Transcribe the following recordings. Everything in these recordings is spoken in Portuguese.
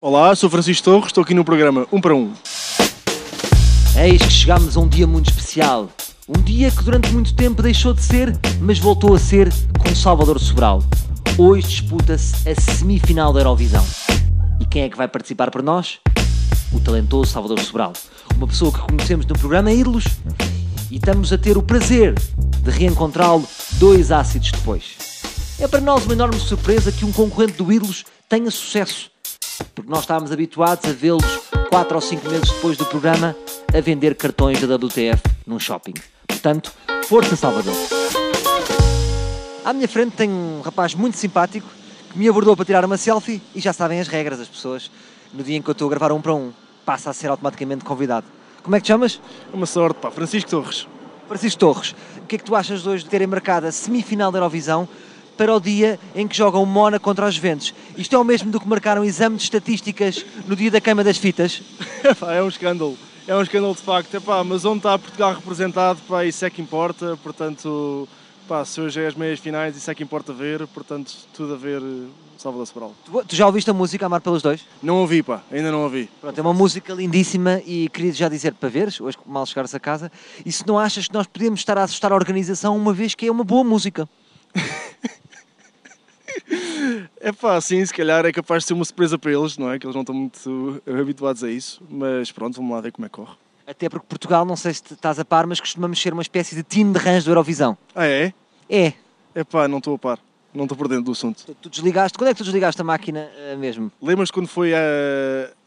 Olá, sou Francisco Torres, estou aqui no programa 1 para 1. Eis que chegamos a um dia muito especial. Um dia que durante muito tempo deixou de ser, mas voltou a ser com Salvador Sobral. Hoje disputa-se a semifinal da Eurovisão. E quem é que vai participar por nós? O talentoso Salvador Sobral. Uma pessoa que conhecemos no programa Ídolos e estamos a ter o prazer de reencontrá-lo dois ácidos depois. É para nós uma enorme surpresa que um concorrente do Ídolos tenha sucesso porque nós estávamos habituados a vê-los 4 ou 5 meses depois do programa a vender cartões da WTF num shopping. Portanto, força Salvador! À minha frente tem um rapaz muito simpático que me abordou para tirar uma selfie e já sabem as regras, as pessoas, no dia em que eu estou a gravar um para um, passa a ser automaticamente convidado. Como é que te chamas? Uma sorte, pá. Francisco Torres. Francisco Torres. O que é que tu achas de hoje de terem marcado a semifinal da Eurovisão para o dia em que jogam Mona contra os Juventus. Isto é o mesmo do que marcaram exame de estatísticas no dia da queima das fitas? É um escândalo. É um escândalo de facto. Epá, mas onde está Portugal representado, pá, isso é que importa. Portanto, pá, se hoje é as meias finais, isso é que importa ver. Portanto, tudo a ver eh, Salvador Sobral. Tu, tu já ouviste a música Amar pelos Dois? Não ouvi, pá. Ainda não ouvi. Pronto, é uma música lindíssima e queria já dizer para veres, hoje mal chegares a casa, e se não achas que nós podemos estar a assustar a organização uma vez que é uma boa música? É pá, sim, se calhar é capaz de ser uma surpresa para eles, não é? Que eles não estão muito habituados a isso, mas pronto, vamos lá ver como é que corre. Até porque Portugal, não sei se estás a par, mas costumamos ser uma espécie de time de rãs do Eurovisão. Ah, é? É. É pá, não estou a par. Não estou por dentro do assunto. Tu, desligaste, quando é que tu desligaste a máquina uh, mesmo? Lembras-te quando foi a,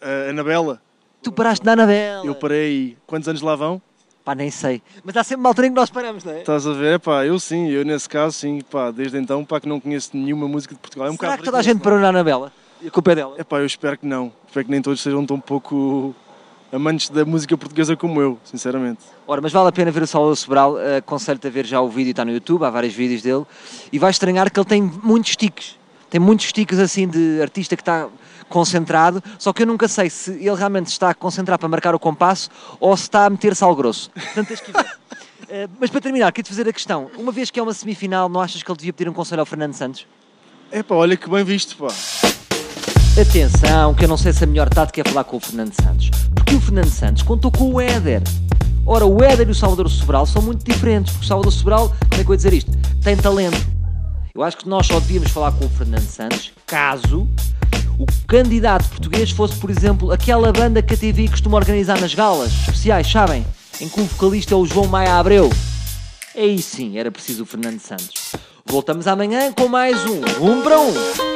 a Anabela? Tu paraste na Anabela. Eu parei. Quantos anos lá vão? Pá, nem sei. Mas há sempre uma altura em que nós paramos, não é? Estás a ver? Pá, eu sim, eu nesse caso sim, pá, desde então, pá, que não conheço nenhuma música de Portugal. É um Será que toda a gente parou na Anabela? E a culpa é dela? É pá, eu espero que não. Espero que nem todos sejam tão pouco amantes da música portuguesa como eu, sinceramente. Ora, mas vale a pena ver o Salvador Sobral, aconselho-te a ver já o vídeo, está no YouTube, há vários vídeos dele, e vais estranhar que ele tem muitos tiques. Tem muitos tiques assim de artista que está concentrado, só que eu nunca sei se ele realmente está a concentrar para marcar o compasso ou se está a meter sal grosso. Portanto, tens que ver. Uh, mas para terminar, queria-te fazer a questão. Uma vez que é uma semifinal, não achas que ele devia pedir um conselho ao Fernando Santos? É pá, olha que bem visto, pá. Atenção, que eu não sei se a melhor tática é falar com o Fernando Santos. Porque o Fernando Santos contou com o Éder. Ora, o Éder e o Salvador Sobral são muito diferentes, porque o Salvador Sobral, como é que eu vou dizer isto? Tem talento. Eu acho que nós só devíamos falar com o Fernando Santos caso o candidato português fosse, por exemplo, aquela banda que a TV costuma organizar nas galas especiais, sabem? Em que o vocalista é o João Maia Abreu. Aí sim era preciso o Fernando Santos. Voltamos amanhã com mais um Um para Um.